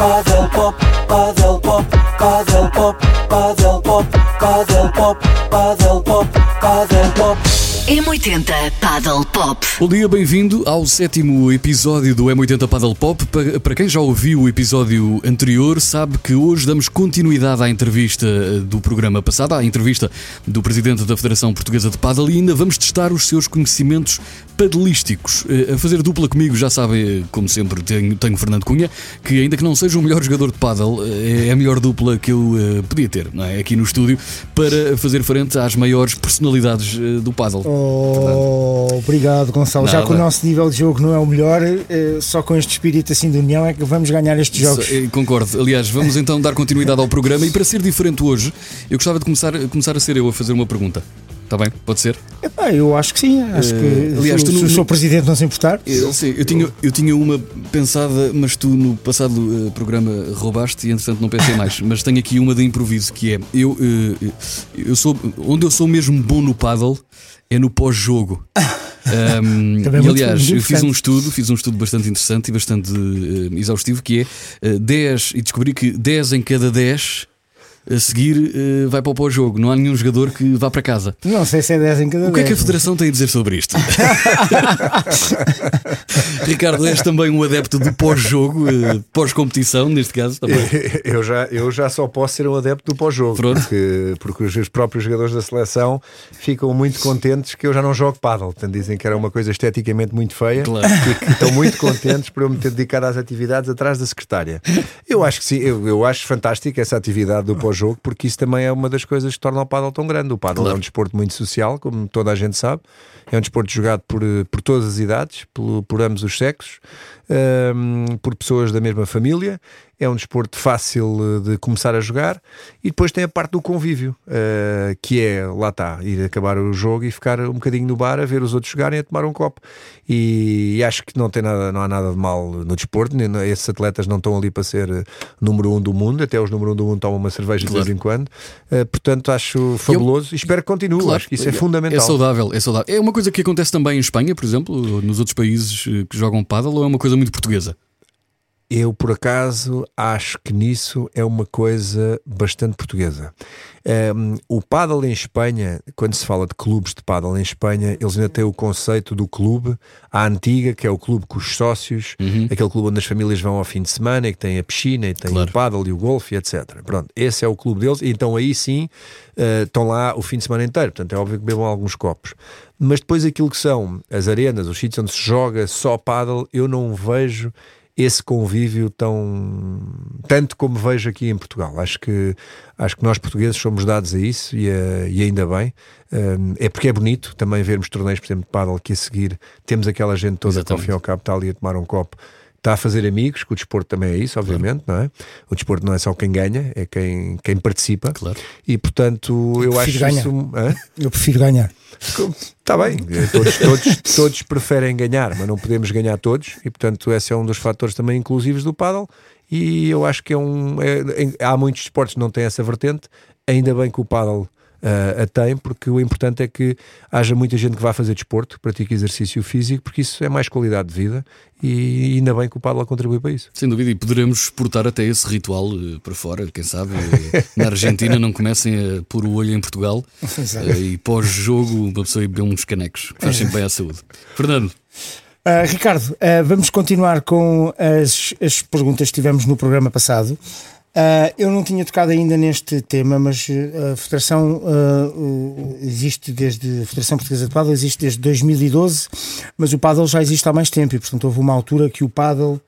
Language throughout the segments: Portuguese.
Paddle pop, paddle pop, paddle pop, paddle pop, paddle pop, paddle pop, paddle pop. M80 Paddle Pop. Bom dia, bem-vindo ao sétimo episódio do M80 Paddle Pop. Para, para quem já ouviu o episódio anterior, sabe que hoje damos continuidade à entrevista eh, do programa passado, à entrevista do Presidente da Federação Portuguesa de Paddle e ainda vamos testar os seus conhecimentos padelísticos. Eh, A fazer dupla comigo, já sabem, como sempre, tenho, tenho Fernando Cunha, que ainda que não seja o melhor jogador de paddle, eh, é a melhor dupla que eu podia ter, não é? Aqui no estúdio, para fazer frente às maiores personalidades do paddle. Oh, obrigado, Gonçalo. Já Nada. que o nosso nível de jogo não é o melhor, eh, só com este espírito assim de união é que vamos ganhar estes jogos. Eh, Concordo. Aliás, vamos então dar continuidade ao programa e para ser diferente hoje, eu gostava de começar, começar a ser eu a fazer uma pergunta. Está bem? Pode ser? Epá, eu acho que sim. Acho que Eh, aliás, se, tu se no- o seu presidente não se importar. Eu, sei, eu, tinha, eu tinha uma pensada, mas tu no passado eh, programa roubaste e entretanto não pensei mais. mas tenho aqui uma de improviso que é eu, eh, eu sou onde eu sou mesmo bom no paddle é no pós-jogo. Ahm, Também e aliás, muito eu fiz um estudo, fiz um estudo bastante interessante e bastante eh, exaustivo que é eh, 10 e descobri que 10 em cada 10 a seguir eh, vai para o pós-jogo. Não há nenhum jogador que vá para casa. Não sei se é 10 em cada 10. O que é que a Federação tem a dizer sobre isto? Ricardo, és também um adepto do pós-jogo, eh, pós-competição, neste caso também. Eu já, eu já só posso ser um adepto do pós-jogo, Pronto. porque, porque os próprios jogadores da seleção ficam muito contentes que eu já não jogo paddle. Portanto, dizem que era uma coisa esteticamente muito feia Claro. e que estão muito contentes por eu me ter dedicado às atividades atrás da secretária. Eu acho que sim, eu, eu acho fantástica essa atividade do pós-jogo, porque isso também é uma das coisas que torna o paddle tão grande. O paddle Claro. é um desporto muito social, como toda a gente sabe. É um desporto jogado por, eh, por todas as idades, pelo- por ambos os sexos, hum, por pessoas da mesma família. É um desporto fácil eh, de começar a jogar e depois tem a parte do convívio, eh, que é, lá está, ir acabar o jogo e ficar um bocadinho no bar a ver os outros jogarem e a tomar um copo. E, e acho que não, tem nada, não há nada de mal no desporto, nem- esses atletas não estão ali para ser número um do mundo, até os número um do mundo tomam uma cerveja de Claro. vez em quando. Eh, portanto, acho fabuloso e espero que continue. acho que isso é fundamental. É saudável, é saudável. É uma coisa que acontece também em Espanha, por exemplo, nos outros países eh, que jogam paddle, ou é uma coisa muito portuguesa? Eu, por acaso, acho que nisso é uma coisa bastante portuguesa. Um, o paddle em Espanha, quando se fala de clubes de paddle em Espanha, eles ainda têm o conceito do clube, a antiga, que é o clube com os sócios, aquele clube onde as famílias vão ao fim de semana e que tem a piscina e tem Claro. o paddle e o golfe, etc. Pronto, esse é o clube deles, e então aí sim uh, estão lá o fim de semana inteiro. Portanto, é óbvio que bebam alguns copos. Mas depois aquilo que são as arenas, os sítios onde se joga só paddle, eu não vejo esse convívio tão tanto como vejo aqui em Portugal. Acho que acho que nós portugueses somos dados a isso e, e ainda bem. Um, é porque é bonito também vermos torneios, por exemplo, de paddle que a seguir temos aquela gente toda que ao Exatamente. fim e ao cabo está ali a tomar um copo. Está a fazer amigos, que o desporto também é isso, obviamente, não é? O desporto não é só quem ganha, é quem, quem participa. Claro. E portanto, eu, acho prefiro ganhar. isso. Hã? Eu prefiro ganhar. Está bem, todos, todos, todos preferem ganhar, mas não podemos ganhar todos, e portanto, esse é um dos fatores também inclusivos do paddle. E eu acho que é um. é- é- há muitos esportes que não têm essa vertente, ainda bem que o paddle ah, a tem, porque o importante é que haja muita gente que vá fazer desporto, que pratique exercício físico, porque isso é mais qualidade de vida, e ainda bem que o paddle contribui para isso. Sem dúvida, e poderemos exportar até esse ritual eh, para fora, quem sabe. eh, Na Argentina não comecem a pôr o olho em Portugal e pós-jogo uma pessoa ir beber uns canecos, que faz sempre bem à saúde. Fernando, Ah, Ricardo, ah, vamos continuar com as, as perguntas que tivemos no programa passado. Ah, eu não tinha tocado ainda neste tema, mas ah, a Federação uh, existe desde a Federação Portuguesa de Paddle existe desde 2012, mas o paddle já existe há mais tempo e portanto houve uma altura que o paddle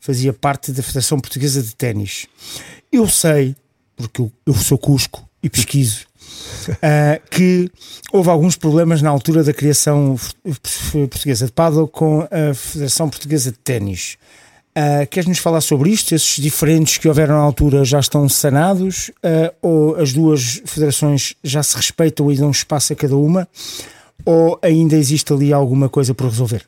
fazia parte da Federação Portuguesa de Ténis. Eu sei, porque eu, eu sou cusco e pesquiso, ah, que houve alguns problemas na altura da criação portuguesa de paddle com a Federação Portuguesa de Ténis. Ah, Queres-nos falar sobre isto? Esses diferentes que houveram na altura já estão sanados? Ah, ou as duas federações já se respeitam e dão espaço a cada uma? Ou ainda existe ali alguma coisa por resolver?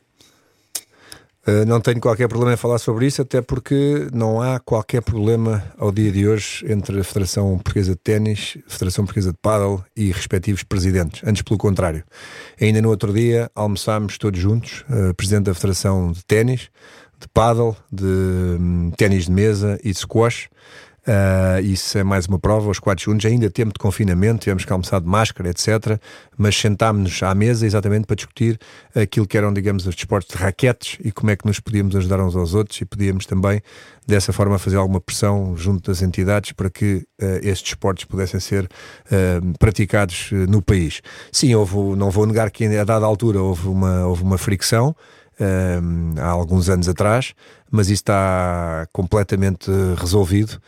Uh, não tenho qualquer problema em falar sobre isso, até porque não há qualquer problema ao dia de hoje entre a Federação Portuguesa de Ténis, Federação Portuguesa de Paddle e respectivos presidentes. Antes, pelo contrário. Ainda no outro dia almoçámos todos juntos, uh, Presidente da Federação de Ténis, de paddle, de hum, ténis de mesa e de squash. Uh, isso é mais uma prova, aos 4 segundos, ainda tempo de confinamento, tivemos que almoçar de máscara, etc. Mas sentámos-nos à mesa exatamente para discutir aquilo que eram, digamos, os desportos de raquetes e como é que nos podíamos ajudar uns aos outros e podíamos também, dessa forma, fazer alguma pressão junto das entidades para que uh, estes desportos pudessem ser uh, praticados no país. Sim, houve, não vou negar que a dada altura houve uma, houve uma fricção. Há alguns anos atrás, mas isso está completamente resolvido.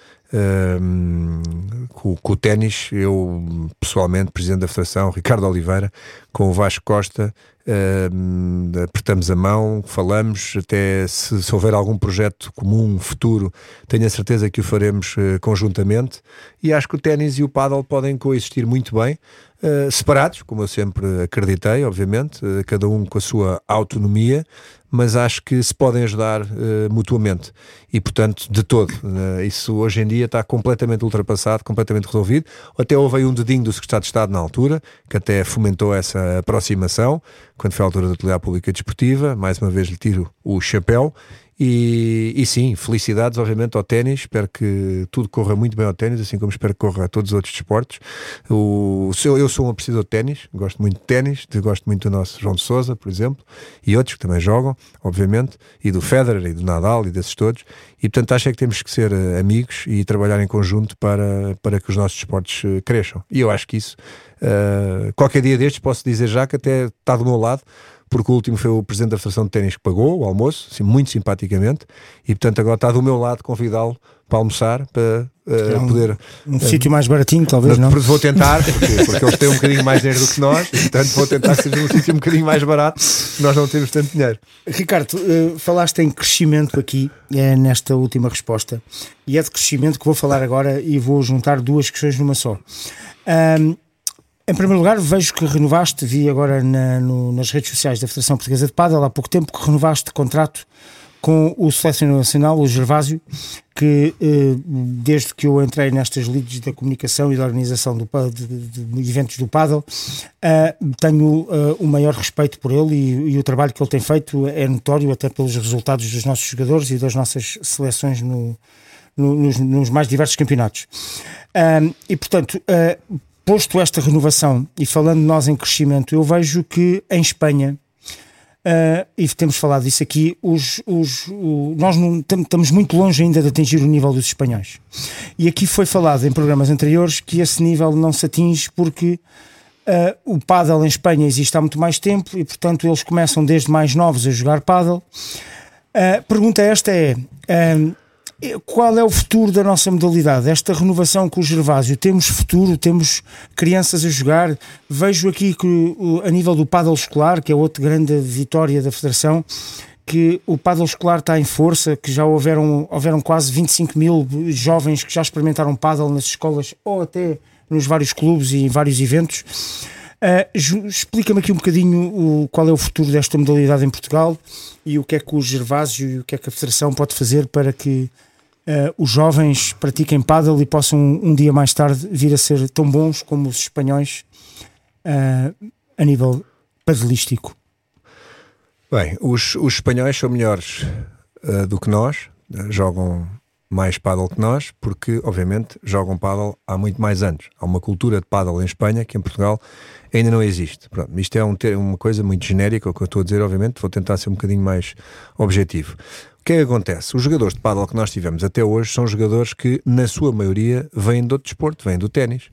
Com, com, o ténis, eu pessoalmente, Presidente da Federação, Ricardo Oliveira, com o Vasco Costa, apertamos a mão, falamos, até se, se, houver algum projeto comum, futuro, tenho a certeza que o faremos uh, conjuntamente. E acho que o ténis e o paddle podem coexistir muito bem, uh, separados, como eu sempre acreditei, obviamente, uh, cada um com a sua autonomia, mas acho que se podem ajudar uh, mutuamente e, portanto, de todo. Uh, isso hoje em dia está completamente ultrapassado, completamente resolvido. Até houve aí um dedinho do Secretário de Estado na altura, que até fomentou essa aproximação, quando foi a altura da atividade pública desportiva. Mais uma vez lhe tiro o chapéu e, e, sim, felicidades, obviamente, ao ténis. Espero que tudo corra muito bem ao ténis, assim como espero que corra a todos os outros desportos. O, eu sou um apreciador de ténis, gosto muito de ténis, gosto muito do nosso João de Souza, por exemplo, e outros que também jogam, obviamente, e do Federer e do Nadal e desses todos. E portanto acho é que temos que ser uh, amigos e trabalhar em conjunto para, para que os nossos desportos uh, cresçam. E eu acho que isso, uh, qualquer dia destes, posso dizer já que até está do meu lado porque o último foi o presidente da Federação de Ténis que pagou o almoço, assim, muito simpaticamente, e portanto agora está do meu lado convidá-lo para almoçar, para uh, é um, poder. Um uh, sítio mais baratinho, talvez, não? Vou tentar, porque, porque, eles têm um bocadinho mais dinheiro do que nós, e, portanto vou tentar que seja um sítio um bocadinho mais barato, nós não temos tanto dinheiro. Ricardo, uh, falaste em crescimento aqui, é, nesta última resposta, e é de crescimento que vou falar agora e vou juntar duas questões numa só. Um, em primeiro lugar, vejo que renovaste, vi agora na, no, nas redes sociais da Federação Portuguesa de Padel há pouco tempo que renovaste contrato com o selecionador nacional, o Gervásio, que eh, desde que eu entrei nestas leads da comunicação e da organização do, de, de, de eventos do Padel, eh, tenho eh, o maior respeito por ele e, e, o trabalho que ele tem feito é notório até pelos resultados dos nossos jogadores e das nossas seleções no, no, nos, nos, mais diversos campeonatos. e portanto, posto esta renovação e falando nós em crescimento, eu vejo que em Espanha, uh, e temos falado disso aqui, os, os, o, nós estamos muito longe ainda de atingir o nível dos espanhóis. E aqui foi falado em programas anteriores que esse nível não se atinge porque uh, o pádel em Espanha existe há muito mais tempo e, portanto, eles começam desde mais novos a jogar pádel. A uh, pergunta esta é: qual é o futuro da nossa modalidade? Esta renovação com o Gervásio, temos futuro, temos crianças a jogar. Vejo aqui que a nível do paddle escolar, que é outra grande vitória da Federação, que o paddle escolar está em força, que já houveram, houveram quase 25 mil jovens que já experimentaram paddle nas escolas ou até nos vários clubes e em vários eventos. Uh, Explica-me aqui um bocadinho o, qual é o futuro desta modalidade em Portugal e o que é que o Gervásio e o que é que a Federação pode fazer para que uh, os jovens pratiquem paddle e possam um dia mais tarde vir a ser tão bons como os espanhóis uh, a nível padelístico? Bem, os, os espanhóis são melhores uh, do que nós, jogam mais paddle que nós, porque obviamente jogam paddle há muito mais anos. Há uma cultura de paddle em Espanha que em Portugal ainda não existe. Pronto, isto é um, uma coisa muito genérica, o que eu estou a dizer, obviamente, vou tentar ser um bocadinho mais objetivo. Que é que acontece? Os jogadores de paddle que nós tivemos até hoje são jogadores que, na sua maioria, vêm do desporto, vêm do ténis.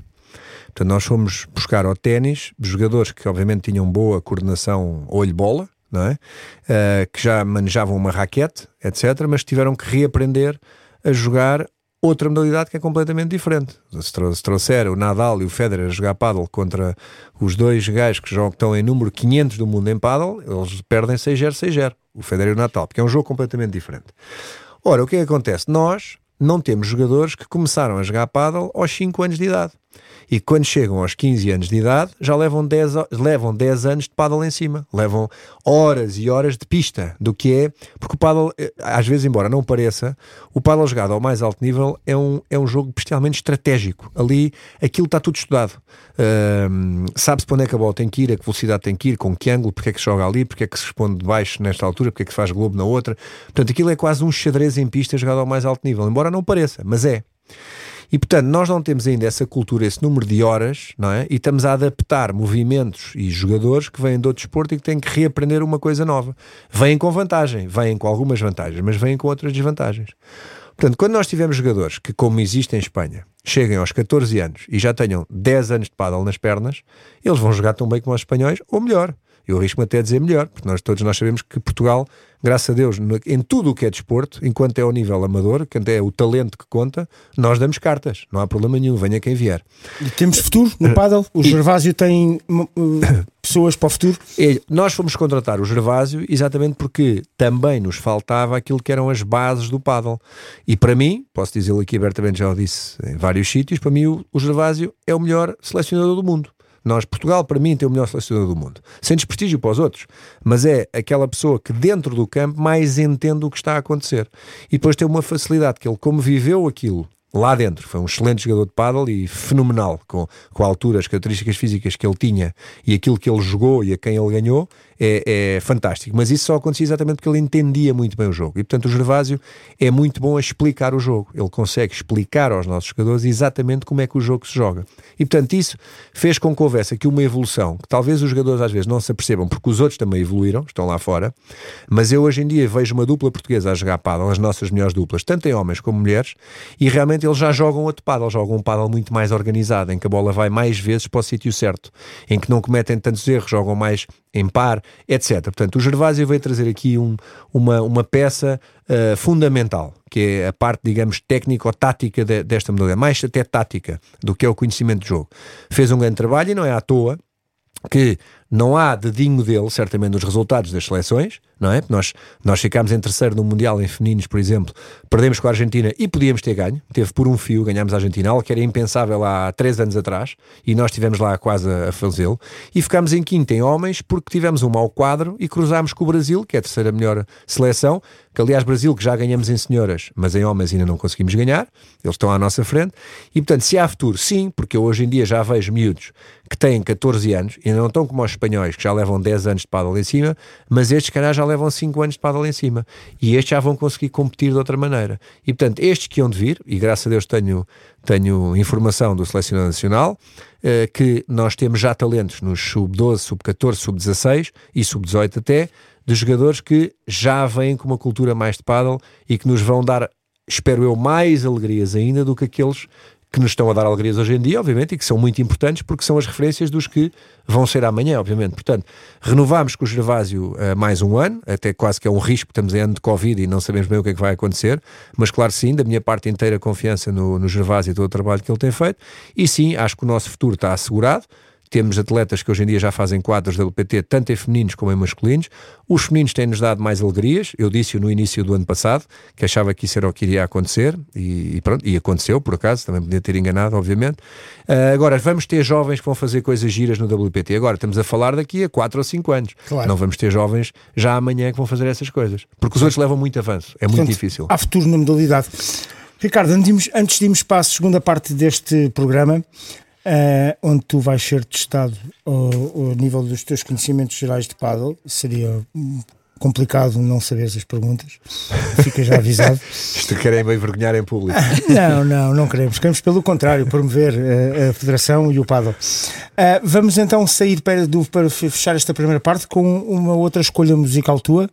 Portanto, nós fomos buscar ao ténis jogadores que, obviamente, tinham boa coordenação olho-bola, não é? Uh, que já manejavam uma raquete, etc., mas tiveram que reaprender a jogar outra modalidade que é completamente diferente. Se trouxer o Nadal e o Federer a jogar paddle contra os dois gajos que, estão em número 500 do mundo em paddle, eles perdem 6-0, 6-0 o Federer e o Natal, porque é um jogo completamente diferente. Ora, o que é que acontece? Nós não temos jogadores que começaram a jogar paddle aos 5 anos de idade. E quando chegam aos 15 anos de idade já levam 10, ho- levam 10 anos de paddle em cima, levam horas e horas de pista do que é, porque o paddle, eh, às vezes, embora não pareça, o paddle jogado ao mais alto nível é um, é um jogo bestialmente estratégico. Ali aquilo está tudo estudado. Ahm, Sabe-se para onde é que a bola tem que ir, a que velocidade tem que ir, com que ângulo, porque é que joga ali, porque é que se responde de baixo nesta altura, porque é que se faz globo na outra. Portanto, aquilo é quase um xadrez em pista jogado ao mais alto nível, embora não pareça, mas é. E portanto, nós não temos ainda essa cultura, esse número de horas, não é? E estamos a adaptar movimentos e jogadores que vêm de outro desporto e que têm que reaprender uma coisa nova. Vêm com vantagem, vêm com algumas vantagens, mas vêm com outras desvantagens. Portanto, quando nós tivermos jogadores que, como existe em Espanha, cheguem aos 14 anos e já tenham 10 anos de paddle nas pernas, eles vão jogar tão bem como os espanhóis, ou melhor. Eu arrisco-me até a dizer melhor, porque nós todos nós sabemos que Portugal, graças a Deus, em tudo o que é desporto, enquanto é ao nível amador, quando é o talento que conta, nós damos cartas, não há problema nenhum, venha quem vier. E temos futuro no paddle. O Gervásio tem uh, uh, pessoas para o futuro. E nós fomos contratar o Gervásio exatamente porque também nos faltava aquilo que eram as bases do paddle. E para mim, posso dizê-lo aqui abertamente, já o disse em vários sítios, para mim o Gervásio é o melhor selecionador do mundo. Nós, Portugal, para mim, tem o melhor selecionador do mundo. Sem desprestígio para os outros. Mas é aquela pessoa que dentro do campo mais entende o que está a acontecer. E depois tem uma facilidade que ele, como viveu aquilo lá dentro. Foi um excelente jogador de paddle e fenomenal com, com a altura, as características físicas que ele tinha e aquilo que ele jogou e a quem ele ganhou é, é fantástico. Mas isso só acontecia exatamente porque ele entendia muito bem o jogo. E portanto o Gervásio é muito bom a explicar o jogo. Ele consegue explicar aos nossos jogadores exatamente como é que o jogo se joga. E portanto isso fez com que houvesse aqui uma evolução que talvez os jogadores às vezes não se apercebam porque os outros também evoluíram, estão lá fora. Mas eu hoje em dia vejo uma dupla portuguesa a jogar paddle, as nossas melhores duplas, tanto em homens como mulheres, e realmente eles já jogam outro paddle, jogam um paddle muito mais organizado, em que a bola vai mais vezes para o sítio certo, em que não cometem tantos erros, jogam mais em par, etc. Portanto, o Gervásio veio trazer aqui um- uma, uma peça uh, fundamental, que é a parte, digamos, técnico-tática de- desta modalidade, mais até tática do que é o conhecimento de jogo. Fez um grande trabalho e não é à toa que não há dedinho dele, certamente, nos resultados das seleções, não é? Nós, nós ficámos em terceiro no Mundial em femininos, por exemplo, perdemos com a Argentina e podíamos ter ganho, teve por um fio, ganhámos a Argentina, algo que era impensável há três anos atrás, e nós estivemos lá quase a, fazê-lo, e ficámos em quinto em homens porque tivemos um mau quadro e cruzámos com o Brasil, que é a terceira melhor seleção, que aliás Brasil que já ganhamos em senhoras, mas em homens ainda não conseguimos ganhar, eles estão à nossa frente, e portanto se há futuro, sim, porque eu hoje em dia já vejo miúdos que têm 14 anos e não estão como os espanhóis que já levam 10 anos de paddle em cima, mas estes calhar já levam 5 anos de paddle em cima e estes já vão conseguir competir de outra maneira. E portanto, estes que iam de vir, e graças a Deus tenho, tenho informação do Selecionador Nacional, eh, que nós temos já talentos nos sub-12, sub-14, sub-16 e sub-18 até, de jogadores que já vêm com uma cultura mais de paddle e que nos vão dar, espero eu, mais alegrias ainda do que aqueles que nos estão a dar alegrias hoje em dia, obviamente, e que são muito importantes porque são as referências dos que vão ser amanhã, obviamente. Portanto, renovámos com o Gervásio uh, mais um ano, até quase que é um risco, estamos em ano de Covid e não sabemos bem o que é que vai acontecer, mas claro sim, da minha parte inteira confiança no, no Gervásio e todo o trabalho que ele tem feito, e sim, acho que o nosso futuro está assegurado, temos atletas que hoje em dia já fazem quadros da LPT, tanto em femininos como em masculinos. Os femininos têm-nos dado mais alegrias. Eu disse no início do ano passado que achava que isso era o que iria acontecer e, e pronto, e aconteceu por acaso, também podia ter enganado, obviamente. Uh, agora, vamos ter jovens que vão fazer coisas giras no WPT. Agora, estamos a falar daqui a 4 ou 5 anos. Claro. Não vamos ter jovens já amanhã que vão fazer essas coisas. Porque os outros levam muito avanço. É muito Portanto, difícil. Há futuro na modalidade. Ricardo, antes, antes de irmos para a segunda parte deste programa, eh, onde tu vais ser testado ao, ao nível dos teus conhecimentos gerais de paddle, seria complicado não saberes as perguntas, fica já avisado. Isto querem me envergonhar em público. Não, não, não queremos. Queremos, pelo contrário, promover eh, a Federação e o paddle. Eh, vamos então sair para, do- para fechar esta primeira parte com uma outra escolha musical tua.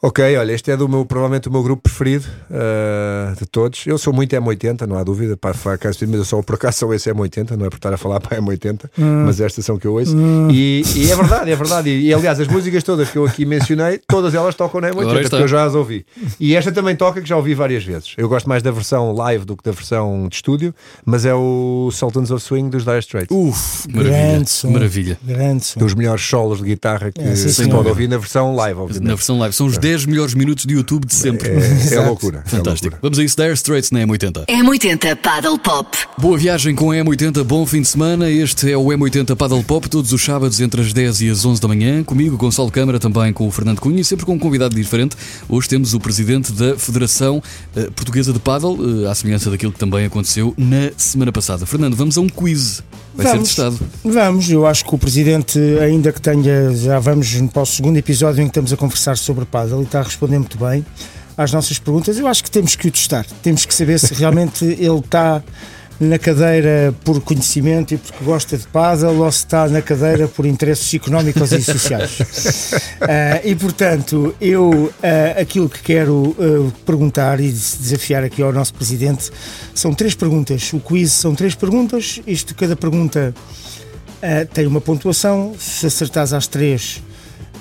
Ok, olha, este é do meu, provavelmente o meu grupo preferido uh, de todos. Eu sou muito M80, não há dúvida, para falar mas eu só por acaso sou esse M80, não é por estar a falar para M80, mas é a estação que eu ouço. E, e é verdade, é verdade. E, e, aliás, as músicas todas que eu aqui mencionei, todas elas tocam na Ora M80, está. porque eu já as ouvi. E esta também toca, que já ouvi várias vezes. Eu gosto mais da versão live do que da versão de estúdio, mas é o Sultans of Swing dos Dire Straits. Uf, maravilha. Grande som. Maravilha. Grande som. Dos melhores solos de guitarra que É, sim, se pode ouvir na versão live, Na obviamente. versão live. São os 10 melhores minutos de YouTube de sempre. É, é loucura. é Fantástico. loucura. Vamos a isso, Dire Straits na M80. M80 Paddle Pop. Boa viagem com a M80, bom fim de semana. Este é o M80 Paddle Pop, todos os sábados entre as 10 e as 11 da manhã. Comigo, Gonçalo Câmara, também com o Fernando Cunha e sempre com um convidado diferente. Hoje temos o presidente da Federação eh, Portuguesa de Paddle, eh, à semelhança daquilo que também aconteceu na semana passada. Fernando, vamos a um quiz. Vai Vamos. ser testado. Vamos, eu acho que o Presidente, ainda que tenha, já vamos para o segundo episódio em que estamos a conversar sobre paddle e está a responder muito bem às nossas perguntas, eu acho que temos que o testar. Temos que saber se realmente ele está na cadeira por conhecimento e porque gosta de paddle ou se está na cadeira por interesses económicos e sociais. Ah, e portanto, eu ah, aquilo que quero ah, perguntar e desafiar aqui ao nosso Presidente são três perguntas. O quiz são três perguntas, isto cada pergunta Uh, tem uma pontuação. Se acertares às três,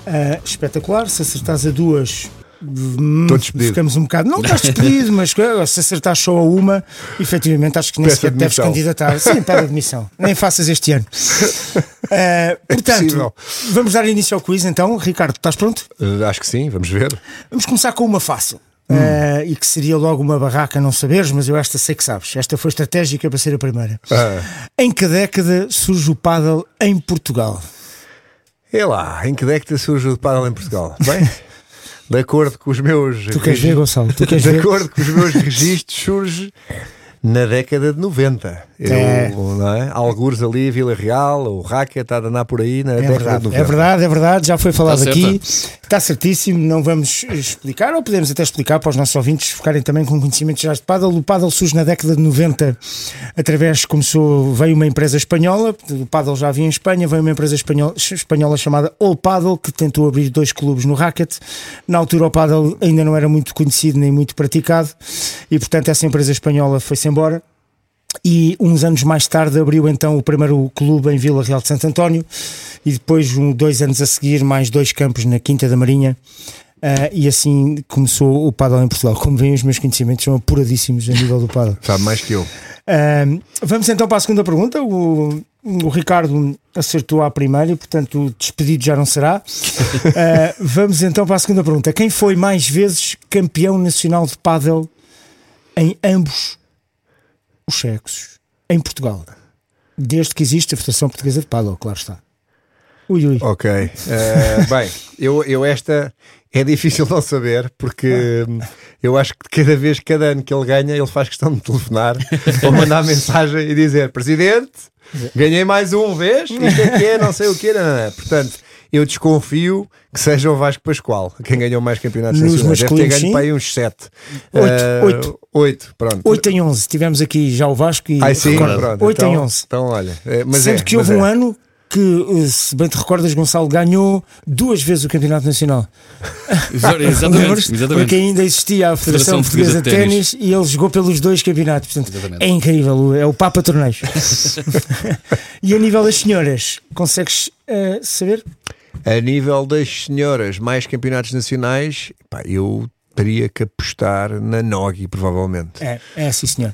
uh, espetacular. Se acertares a duas, Estou despedido. ficamos um bocado. Não estás despedido, mas uh, se acertares só a uma, efetivamente acho que nem sequer deves candidatar. Sim, pede admissão. Nem faças este ano. Uh, portanto, possível. vamos dar início ao quiz então. Ricardo, estás pronto? Eh, acho que sim, vamos ver. Vamos começar com uma fácil. Hum. Uh, e que seria logo uma barraca não saberes, mas eu esta sei que sabes. Esta foi estratégica para ser a primeira. Ah, Em que década surge o paddle em Portugal? é lá, em que década surge o paddle em Portugal? Bem, de acordo com os meus. Tu queres ver, Gonçalo? Tu queres de ver? acordo com os meus registros, surge na década de 90. Eu, É. não é? Algures ali, Vila Real, o Racket, está a andar por aí na É década de verdade, 90. é verdade, é verdade, já foi falado Está aqui, está certíssimo, não vamos explicar, ou podemos até explicar para os nossos ouvintes ficarem também com conhecimentos gerais de paddle. O paddle surge na década de 90, através, começou, veio uma empresa espanhola, o paddle já havia em Espanha, veio uma empresa espanhola, espanhola chamada All Paddle, que tentou abrir dois clubes no racket. Na altura o paddle ainda não era muito conhecido nem muito praticado, e portanto essa empresa espanhola foi-se embora. E uns anos mais tarde abriu então o primeiro clube em Vila Real de Santo António e depois, um, dois anos a seguir, mais dois campos na Quinta da Marinha. ah, e assim começou o paddle em Portugal. Como veem, os meus conhecimentos são apuradíssimos a nível do paddle. Sabe mais que eu. Ahm, vamos então para a segunda pergunta. O, o Ricardo acertou à primeira e, portanto, o despedido já não será. Ah, vamos então para a segunda pergunta. Quem foi mais vezes campeão nacional de pádel em ambos os sexos em Portugal? Desde que existe a Federação Portuguesa de Pádel, claro está. Ui, ui. Ok. Eh, bem, eu, eu esta é difícil não saber porque hum, eu acho que cada vez, cada ano que ele ganha, ele faz questão de telefonar ou mandar mensagem e dizer: Presidente, ganhei mais um, vês? Isto é que é, não sei o que. Portanto, eu desconfio que seja o Vasco Pascoal quem ganhou mais campeonatos Nos nacionais. Deve ter ganho sim. para aí uns 7. Oito, oito. 8, pronto. 8 em 11. Tivemos aqui já o Vasco e Ai, sim, recordo, pronto. 8 em então, 11. Então, olha. eh, Mas Sendo é, que mas houve um é. ano que, eh, se bem te recordas, Gonçalo ganhou duas vezes o Campeonato Nacional. Exatamente, exatamente. Porque ainda existia a Federação, Federação Portuguesa de Ténis e ele jogou pelos dois campeonatos. Portanto, Exatamente. é incrível, é o Papa Torneios. e a nível das senhoras, consegues eh, saber? A nível das senhoras, mais campeonatos nacionais, pá, eu teria que apostar na Nogi, provavelmente. É, é sim, senhor.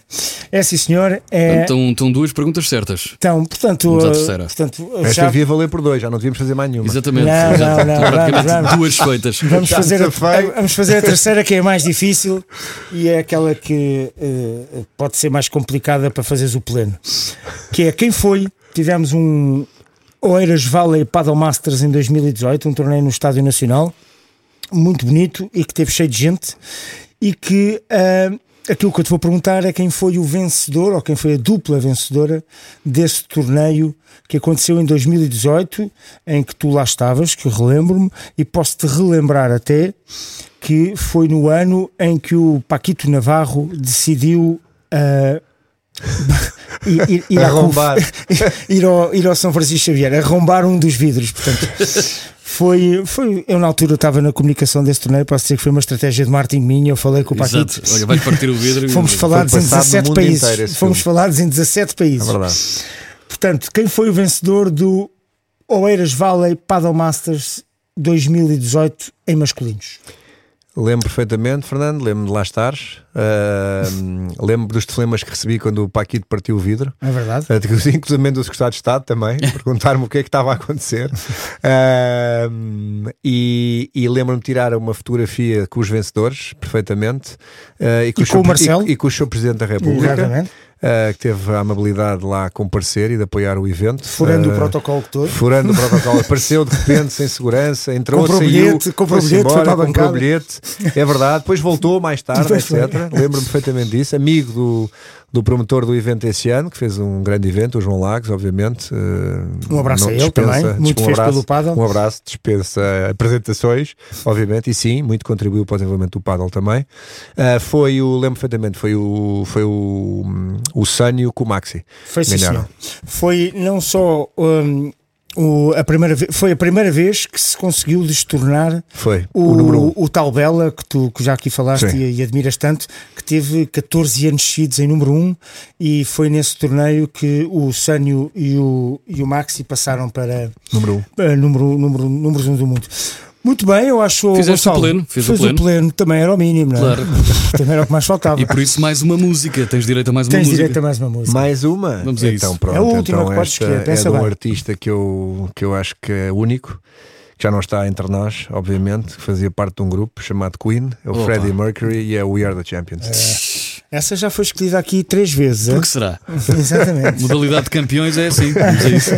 É sim, senhor. É, Então, estão duas perguntas certas. então, portanto, Vamos à eh, terceira. portanto Esta já devia valer por dois, já não devíamos fazer mais nenhuma. Exatamente. Não, Exato. não, não, praticamente vamos, vamos. duas feitas. Vamos Já fazer, a, vamos fazer a terceira que é a mais difícil e é aquela que eh, pode ser mais complicada para fazeres o pleno. Que é quem foi? Tivemos um Oeiras Valley Paddle Masters em 2018, um torneio no Estádio Nacional, muito bonito e que teve cheio de gente e que ah, aquilo que eu te vou perguntar é quem foi o vencedor ou quem foi a dupla vencedora desse torneio que aconteceu em 2018, em que tu lá estavas, que relembro-me, e posso-te relembrar até que foi no ano em que o Paquito Navarro decidiu ah, ir, ir, Arrombar. ir, ao, ir ao São Francisco Xavier, arrombar um dos vidros. Portanto, foi, foi. Eu na altura estava na comunicação desse torneio, posso dizer que foi uma estratégia de marketing minha. Eu falei com o Paquito. Olha, vais partir o vidro. Fomos falados em passado no 17 mundo países. Fomos filme. falados em 17 países. É verdade. Portanto, quem foi o vencedor do Oeiras Valley Paddle Masters 2018 em masculinos? Lembro perfeitamente, Fernando, lembro de lá estares. Uh, lembro dos telefonemas que recebi quando o Paquito partiu o vidro. É verdade. Uh, inclusive do Secretário de Estado também, perguntar-me o que é que estava a acontecer. Uh, e, e lembro-me de tirar uma fotografia com os vencedores, perfeitamente. Uh, e com, e o, com o Marcelo. E, e, com o Sr. Presidente da República. Exatamente. Uh, que teve a amabilidade lá comparecer e de apoiar o evento. Furando uh, o protocolo todo. Furando o protocolo. Apareceu de repente, sem segurança, entrou, comprou saiu, bilhete, comprou bilhete, embora, foi para a comprou bilhete. É verdade. Depois voltou mais tarde, etc. Lembro-me perfeitamente disso. Amigo do, do promotor do evento esse ano, que fez um grande evento, o João Lagos, obviamente. Um abraço a ele também, muito um fez abraço, pelo paddle. Um abraço, dispensa apresentações, obviamente, e sim, muito contribuiu para o desenvolvimento do paddle também. Uh, foi o, lembro perfeitamente, foi o, foi o, o Sânio com o Maxi. Foi sim, Foi não só um, o, a primeira foi a primeira vez que se conseguiu destornar foi, o, o, o, tal Bela, que tu que já aqui falaste e, e, admiras tanto, que teve 14 anos seguidos em número 1 e foi nesse torneio que o Sânio e o, e o Maxi passaram para número 1 um. número, número, números 1 um do mundo. Muito bem, eu acho. Fizeste Gonçalo, o pleno. Fiz o pleno. o pleno. Também era o mínimo, não é? Claro. também era o que mais faltava. E por isso mais uma música. Tens direito a mais uma Tens música. Tens direito a mais uma música. Mais uma? Vamos a então, isso. Pronto, é a última então que podes escolher. é de um bem. artista que eu, que eu acho que é único. Que já não está entre nós, obviamente, que fazia parte de um grupo chamado Queen, é o Opa. Freddie Mercury e é o We Are the Champions. É. Essa já foi escolhida aqui três vezes. Por que será? Exatamente. Modalidade de campeões é assim. Vamos a isso.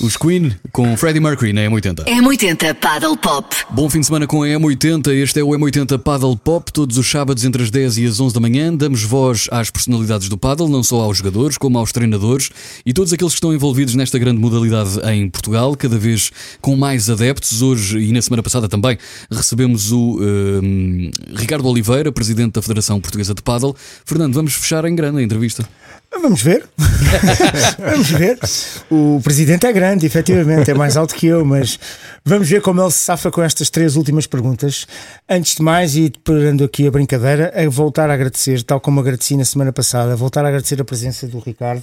Os Queen com Freddie Mercury na M80. M80 Paddle Pop. Bom fim de semana com a M80. Este é o M80 Paddle Pop. Todos os sábados entre as 10 e as 11 da manhã damos voz às personalidades do paddle, não só aos jogadores, como aos treinadores e todos aqueles que estão envolvidos nesta grande modalidade em Portugal, cada vez com mais adeptos. Hoje e na semana passada também recebemos o um, Ricardo Oliveira, presidente da Federação Portuguesa de Paddle. Fernando, vamos fechar em grande a entrevista. Vamos ver. vamos ver. O presidente é grande, efetivamente, é mais alto que eu, mas vamos ver como ele se safa com estas três últimas perguntas. Antes de mais, e parando aqui a brincadeira, é voltar a agradecer, tal como agradeci na semana passada, voltar a agradecer a presença do Ricardo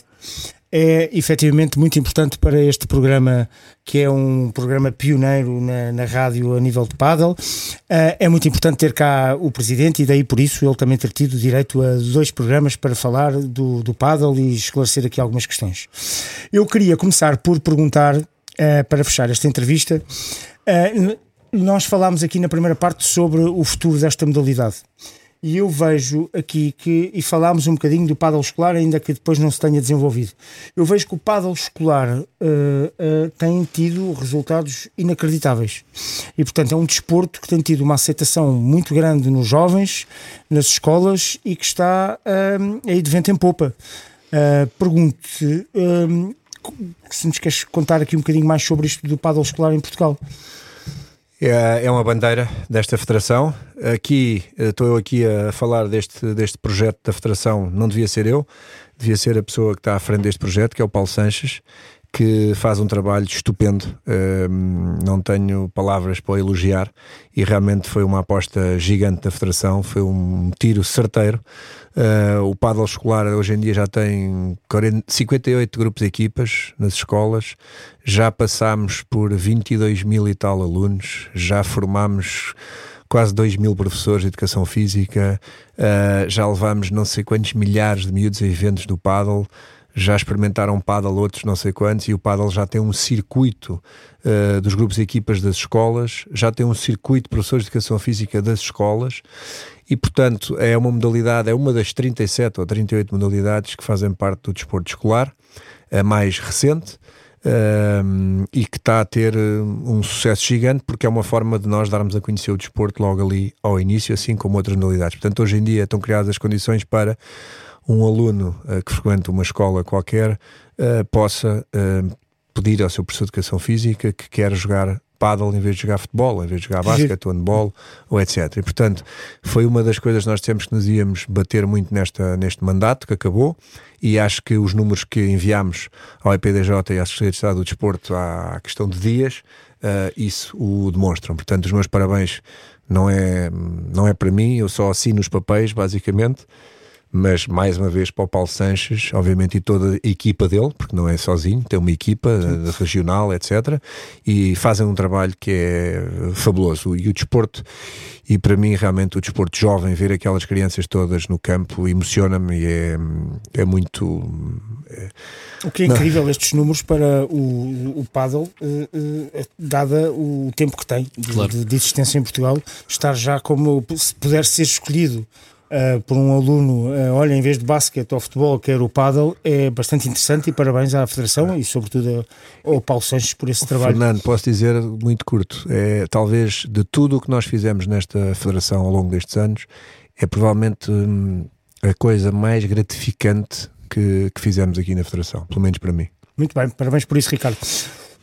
é efetivamente muito importante para este programa, que é um programa pioneiro na, na rádio a nível de paddle. Uh, é muito importante ter cá o presidente e daí por isso ele também ter tido direito a dois programas para falar do, do paddle e esclarecer aqui algumas questões. Eu queria começar por perguntar, uh, para fechar esta entrevista, uh, nós falámos aqui na primeira parte sobre o futuro desta modalidade. E eu vejo aqui que, e falámos um bocadinho do paddle escolar, ainda que depois não se tenha desenvolvido. Eu vejo que o paddle escolar uh, uh, tem tido resultados inacreditáveis. E, portanto, é um desporto que tem tido uma aceitação muito grande nos jovens, nas escolas e que está uh, aí de vento em popa. Pergunto-te se nos queres contar aqui um bocadinho mais sobre isto do paddle escolar em Portugal. É, é uma bandeira desta federação. Aqui estou eu aqui a falar deste, deste projeto da federação. Não devia ser eu, devia ser a pessoa que está à frente deste projeto, que é o Paulo Sanches, que faz um trabalho estupendo. não tenho palavras para elogiar e realmente foi uma aposta gigante da federação. Foi um tiro certeiro. Uh, o paddle escolar hoje em dia já tem 40, 58 grupos de equipas nas escolas, já passámos por 22 mil e tal alunos, já formámos quase 2 mil professores de educação física, uh, já levámos não sei quantos milhares de miúdos a eventos do paddle já experimentaram paddle outros não sei quantos e o paddle já tem um circuito uh, dos grupos e equipas das escolas, já tem um circuito de professores de educação física das escolas e portanto é uma modalidade, é uma das 37 ou 38 modalidades que fazem parte do desporto escolar, a mais recente uh, e que está a ter um sucesso gigante porque é uma forma de nós darmos a conhecer o desporto logo ali ao início, assim como outras modalidades. Portanto, hoje em dia estão criadas as condições para um aluno uh, que frequenta uma escola qualquer uh, possa uh, pedir ao seu professor de educação física que quer jogar paddle em vez de jogar futebol, em vez de jogar basquete, handball ou etc. E portanto foi uma das coisas que nós temos que nos íamos bater muito nesta, neste mandato que acabou e acho que os números que enviámos ao EPDJ e à Secretaria de Estado do Desporto há questão de dias isso o demonstram. Portanto os meus parabéns não é, não é para mim, eu só assino os papéis basicamente mas mais uma vez para o Paulo Sanches, obviamente, e toda a equipa dele, porque não é sozinho, tem uma equipa uh, regional, etc. E fazem um trabalho que é fabuloso. E o desporto, e para mim, realmente, o desporto jovem, ver aquelas crianças todas no campo, emociona-me e é, é muito. É, o que é incrível, não. estes números para o, o paddle, uh, uh, dada o tempo que tem de, claro. de, de existência em Portugal, estar já como se puder ser escolhido uh, por um aluno, uh, olha, em vez de basquete ou futebol, quer o paddle, é bastante interessante e parabéns à Federação e, sobretudo, ao Paulo Sanches por esse trabalho. Fernando, posso dizer muito curto, é talvez de tudo o que nós fizemos nesta Federação ao longo destes anos, é provavelmente hum, a coisa mais gratificante que, que fizemos aqui na Federação, pelo menos para mim. Muito bem, parabéns por isso, Ricardo.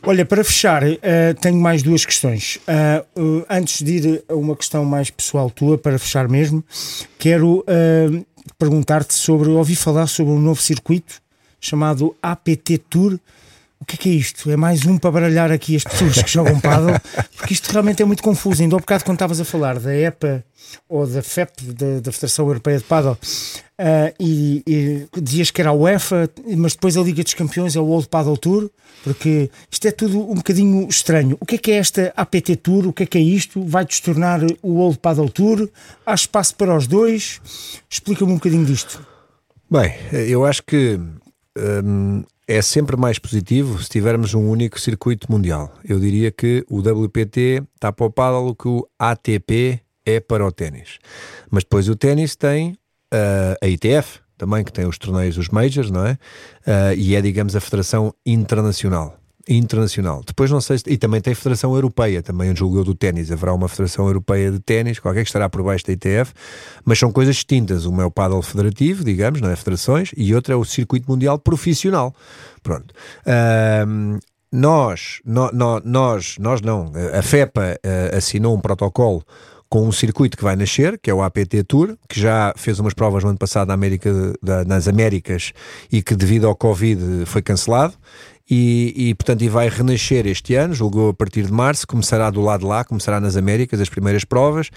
Olha, para fechar, uh, tenho mais duas questões. Uh, uh, antes de ir a uma questão mais pessoal tua, para fechar mesmo, quero perguntar-te sobre. Ouvi falar sobre um novo circuito chamado APT Tour. O que é, que é isto? É mais um para baralhar aqui as pessoas que jogam paddle, porque isto realmente é muito confuso. Ainda há bocado, quando estavas a falar da EPA ou da FEP, da, da Federação Europeia de Paddle, Uh, e, e, dizias que era a UEFA, mas depois a Liga dos Campeões é o World Paddle Tour, porque isto é tudo um bocadinho estranho. O que é que é esta APT Tour? O que é que é isto? Vai-te tornar o World Paddle Tour? Há espaço para os dois? Explica-me um bocadinho disto. Bem, eu acho que hum, é sempre mais positivo se tivermos um único circuito mundial. Eu diria que o WPT está para o paddle o que o ATP é para o ténis. Mas depois o ténis tem uh, a ITF, também, que tem os torneios, os majors, não é? Uh, e é, digamos, a Federação Internacional. Internacional. Depois não sei se, e também tem a Federação Europeia, também onde julgou do ténis. Haverá uma Federação Europeia de ténis, qualquer que estará por baixo da ITF, mas são coisas distintas. Uma é o paddle federativo, digamos, não é? Federações, e outra é o circuito mundial profissional. Pronto. Uh, nós, no, no, nós, nós não, a FEPA uh, assinou um protocolo com um circuito que vai nascer, que é o APT Tour, que já fez umas provas no ano passado na América, da, nas Américas e que devido ao Covid foi cancelado. E, e, portanto e vai renascer este ano, julgou a partir de março, começará do lado de lá, começará nas Américas as primeiras provas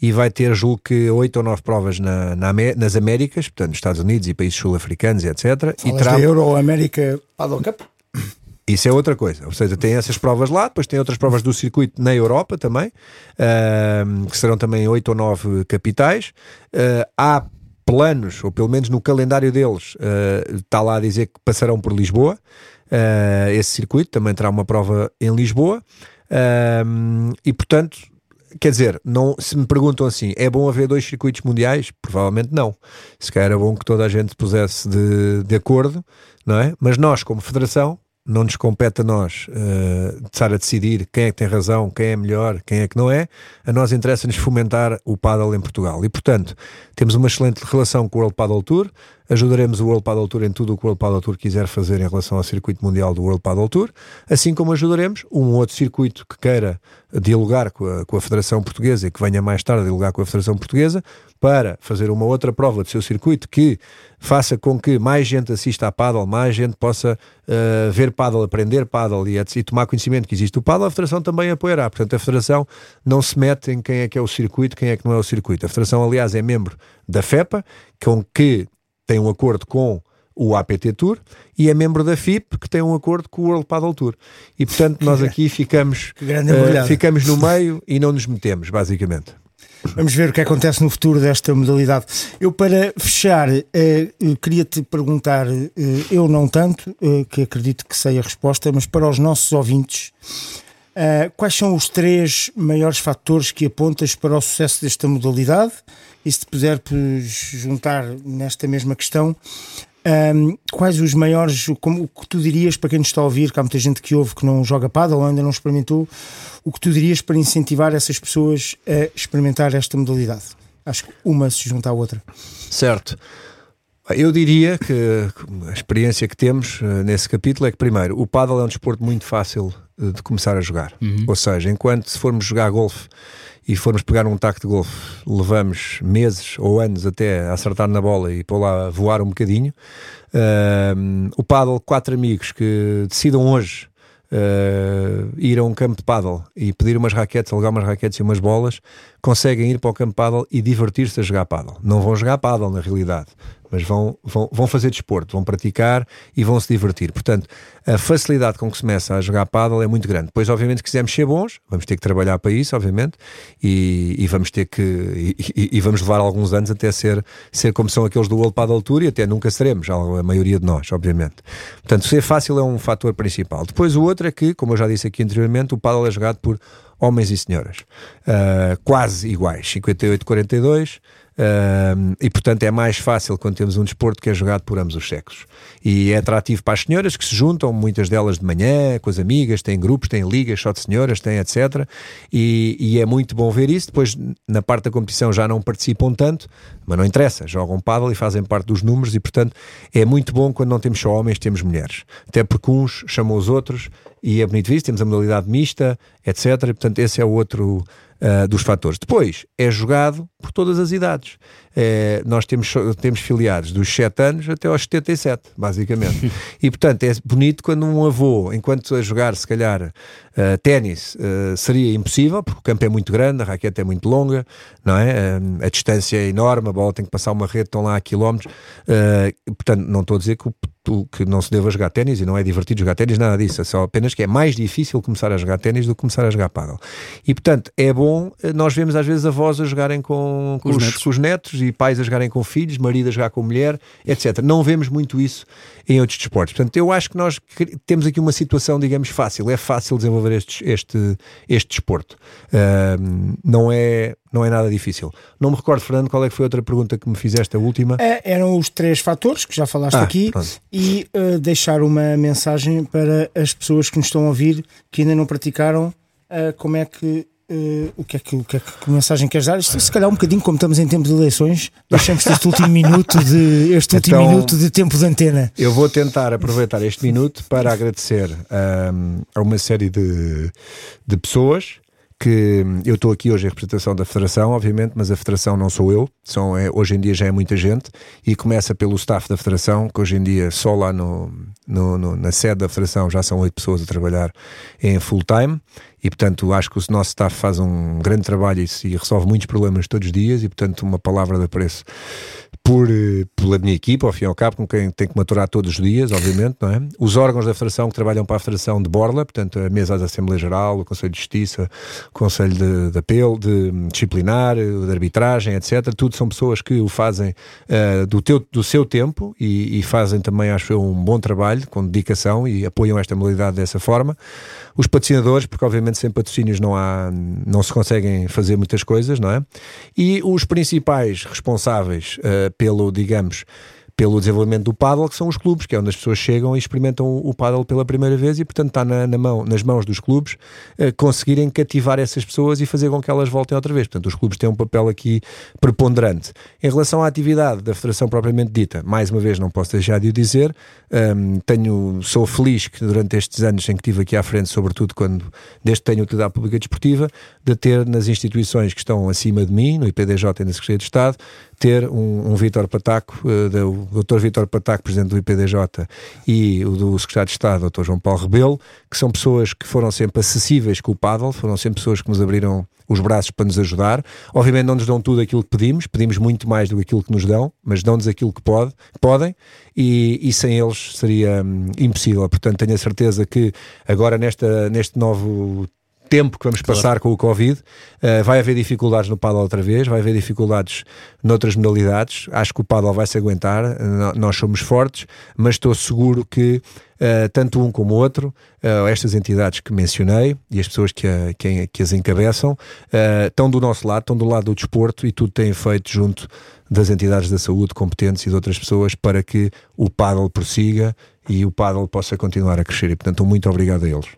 e vai ter, julgo que, oito ou nove provas na, na, nas Américas, portanto nos Estados Unidos e países sul-africanos, etc. Falas e terá... Euro América Paddle Cup? Isso é outra coisa. Ou seja, tem essas provas lá, depois tem outras provas do circuito na Europa também, uh, que serão também oito ou nove capitais. Uh, há planos, ou pelo menos no calendário deles, uh, está lá a dizer que passarão por Lisboa. Uh, esse circuito também terá uma prova em Lisboa. e portanto, quer dizer, não, se me perguntam assim, é bom haver dois circuitos mundiais? Provavelmente não. Se calhar era bom que toda a gente pusesse de, de acordo, não é? Mas nós, como federação, não nos compete a nós uh, estar a decidir quem é que tem razão, quem é melhor, quem é que não é. A nós interessa-nos fomentar o paddle em Portugal. E, portanto, temos uma excelente relação com o World Paddle Tour, ajudaremos o World Paddle Tour em tudo o que o World Paddle Tour quiser fazer em relação ao circuito mundial do World Paddle Tour, assim como ajudaremos um outro circuito que queira dialogar com a, com a Federação Portuguesa e que venha mais tarde dialogar com a Federação Portuguesa para fazer uma outra prova do seu circuito que faça com que mais gente assista a paddle, mais gente possa uh, ver paddle, aprender paddle e, e, tomar conhecimento que existe o paddle, a Federação também apoiará. Portanto, a Federação não se mete em quem é que é o circuito, quem é que não é o circuito. A Federação, aliás, é membro da FEPA, com que tem um acordo com o APT Tour e é membro da FIP que tem um acordo com o World Paddle Tour e portanto nós aqui ficamos uh, ficamos no meio e não nos metemos basicamente Vamos ver o que acontece no futuro desta modalidade. Eu, para fechar, eh, queria-te perguntar, eh, eu não tanto, eh, que acredito que sei a resposta, mas para os nossos ouvintes, quais são os três maiores fatores que apontas para o sucesso desta modalidade? E se te puder juntar nesta mesma questão, um, quais os maiores, como o que tu dirias para quem nos está a ouvir, que há muita gente que ouve que não joga paddle ou ainda não experimentou, o que tu dirias para incentivar essas pessoas a experimentar esta modalidade? Acho que uma se junta à outra. Certo. Eu diria que a experiência que temos uh, nesse capítulo é que, primeiro, o paddle é um desporto muito fácil uh, de começar a jogar. Uhum. Ou seja, enquanto se formos jogar golfe e formos pegar um taco de golfe, levamos meses ou anos até acertar na bola e pôr lá voar um bocadinho. Uh, o paddle, quatro amigos que decidam hoje uh, ir a um campo de paddle e pedir umas raquetes, alugar umas raquetes e umas bolas, conseguem ir para o campo de paddle e divertir-se a jogar paddle. Não vão jogar paddle na realidade, mas vão, vão, vão fazer desporto, vão praticar e vão se divertir. Portanto, a facilidade com que se começa a jogar paddle é muito grande. Depois, obviamente, se quisermos ser bons, vamos ter que trabalhar para isso, obviamente, e, e vamos ter que e, e, vamos levar alguns anos até ser, ser como são aqueles do World Paddle Tour e até nunca seremos, a maioria de nós, obviamente. Portanto, ser fácil é um fator principal. Depois o outro é que, como eu já disse aqui anteriormente, o paddle é jogado por homens e senhoras, uh, quase iguais, 58-42, Uh, e portanto é mais fácil quando temos um desporto que é jogado por ambos os sexos. E é atrativo para as senhoras que se juntam, muitas delas de manhã, com as amigas, têm grupos, têm ligas só de senhoras, têm etc. E, e, é muito bom ver isso. Depois, na parte da competição, já não participam tanto, mas não interessa, jogam paddle e fazem parte dos números. E portanto é muito bom quando não temos só homens, temos mulheres. Até porque uns chamam os outros e é bonito isso. Temos a modalidade mista, etc. E portanto, esse é o outro uh, dos fatores. Depois, é jogado por todas as idades. É, nós temos, temos filiados dos 7 anos até aos 77, basicamente. e portanto é bonito quando um avô, enquanto a jogar, se calhar, uh, ténis, uh, seria impossível, porque o campo é muito grande, a raquete é muito longa, não é? Uh, a distância é enorme, a bola tem que passar uma rede, estão lá a quilómetros. portanto, não estou a dizer que o que não se deva jogar ténis e não é divertido jogar ténis, nada disso. É só apenas que é mais difícil começar a jogar ténis do que começar a jogar paddle. E portanto é bom, nós vemos às vezes avós a jogarem com, com, com, os, netos. com os netos e pais a jogarem com filhos, marido a jogar com mulher, etc. Não vemos muito isso em outros desportos. Portanto, eu acho que nós temos aqui uma situação, digamos, fácil. É fácil desenvolver este, este, este desporto. Uh, não é não é nada difícil. Não me recordo, Fernando, qual é que foi a outra pergunta que me fizeste, a última? É, eram os três fatores que já falaste ah, aqui pronto. e uh, deixar uma mensagem para as pessoas que nos estão a ouvir que ainda não praticaram uh, como é que Uh, o, que é que, o que é que, que mensagem queres dar? Isto, se calhar um bocadinho como estamos em tempo de eleições, deixamos este último minuto de este último então, minuto de tempo de antena. Eu vou tentar aproveitar este minuto para agradecer um, a uma série de, de pessoas que eu estou aqui hoje em representação da Federação, obviamente, mas a Federação não sou eu, são, é, hoje em dia já é muita gente e começa pelo staff da Federação, que hoje em dia só lá no, no, no na sede da Federação já são oito pessoas a trabalhar em full time e portanto acho que o nosso staff faz um grande trabalho e, e resolve muitos problemas todos os dias e portanto uma palavra de apreço por, eh, pela minha equipa, ao fim e ao cabo, com quem tem que maturar todos os dias, obviamente, não é? Os órgãos da Federação que trabalham para a Federação de Borla, portanto, a mesa da Assembleia Geral, o Conselho de Justiça, o Conselho de, de Apelo, de Disciplinar, de Arbitragem, etc. Tudo são pessoas que o fazem uh, do, teu, do seu tempo e, e, fazem também, acho eu, um bom trabalho, com dedicação e apoiam esta modalidade dessa forma. Os patrocinadores, porque obviamente sem patrocínios não há, não se conseguem fazer muitas coisas, não é? E os principais responsáveis uh, pelo, digamos, pelo desenvolvimento do paddle, que são os clubes, que é onde as pessoas chegam e experimentam o paddle pela primeira vez e, portanto, está na, na mão, nas mãos dos clubes eh, conseguirem cativar essas pessoas e fazer com que elas voltem outra vez. Portanto, os clubes têm um papel aqui preponderante. Em relação à atividade da Federação propriamente dita, mais uma vez não posso deixar de o dizer, um, tenho, sou feliz que durante estes anos em que estive aqui à frente, sobretudo quando, desde que tenho utilidade pública desportiva, de ter nas instituições que estão acima de mim, no IPDJ e na Secretaria de Estado, ter um, um Vítor Pataco, uh, o Dr. Vítor Pataco, presidente do IPDJ, e o do Secretário de Estado, Dr. João Paulo Rebelo, que são pessoas que foram sempre acessíveis com o paddle, foram sempre pessoas que nos abriram os braços para nos ajudar. Obviamente não nos dão tudo aquilo que pedimos, pedimos muito mais do que aquilo que nos dão, mas dão-nos aquilo que pode, podem e, e sem eles seria hum, impossível. Portanto, tenho a certeza que agora nesta, neste novo tempo que vamos claro. passar com o Covid, uh, vai haver dificuldades no paddle outra vez, vai haver dificuldades noutras modalidades. Acho que o paddle vai se aguentar, uh, nós somos fortes, mas estou seguro que uh, tanto um como o outro, estas entidades que mencionei e as pessoas que, a, que, que as encabeçam, estão do nosso lado, estão do lado do desporto e tudo tem feito junto das entidades da saúde competentes e de outras pessoas para que o paddle prossiga e o paddle possa continuar a crescer. E, portanto, muito obrigado a eles.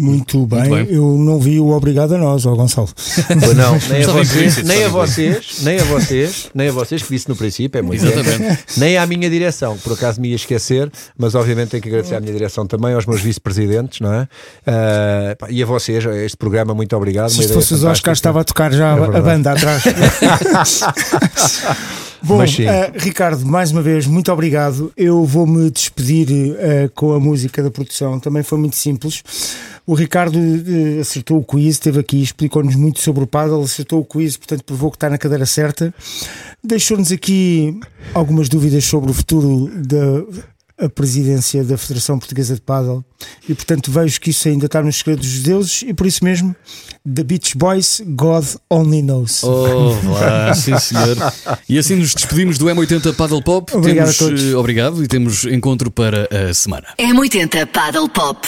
Muito bem. Muito bem. eu não vi o obrigado a nós, ó Gonçalo. Não, nem a, vocês, nem a vocês, nem a vocês, nem a vocês, que disse no princípio, é muito Exatamente. nem à minha direção, que por acaso me ia esquecer, mas obviamente tenho que agradecer à minha direção também, aos meus vice-presidentes, não é? Uh, e a vocês, a este programa, muito obrigado. Se fosse os Oscars, estava a tocar já é a banda atrás. Bom, eh, Ricardo, mais uma vez, muito obrigado. Eu vou-me despedir eh, com a música da produção. Também foi muito simples. O Ricardo eh, acertou o quiz, esteve aqui, explicou-nos muito sobre o paddle, acertou o quiz, portanto provou que está na cadeira certa. Deixou-nos aqui algumas dúvidas sobre o futuro da a presidência da Federação Portuguesa de Paddle e portanto vejo que isso ainda está nos segredos dos deuses e por isso mesmo The Beach Boys God Only Knows. Oh, lá, sim senhor. E assim nos despedimos do M80 Paddle Pop. Obrigado temos, a todos. eh, Obrigado e temos encontro para a semana. M80 Paddle Pop.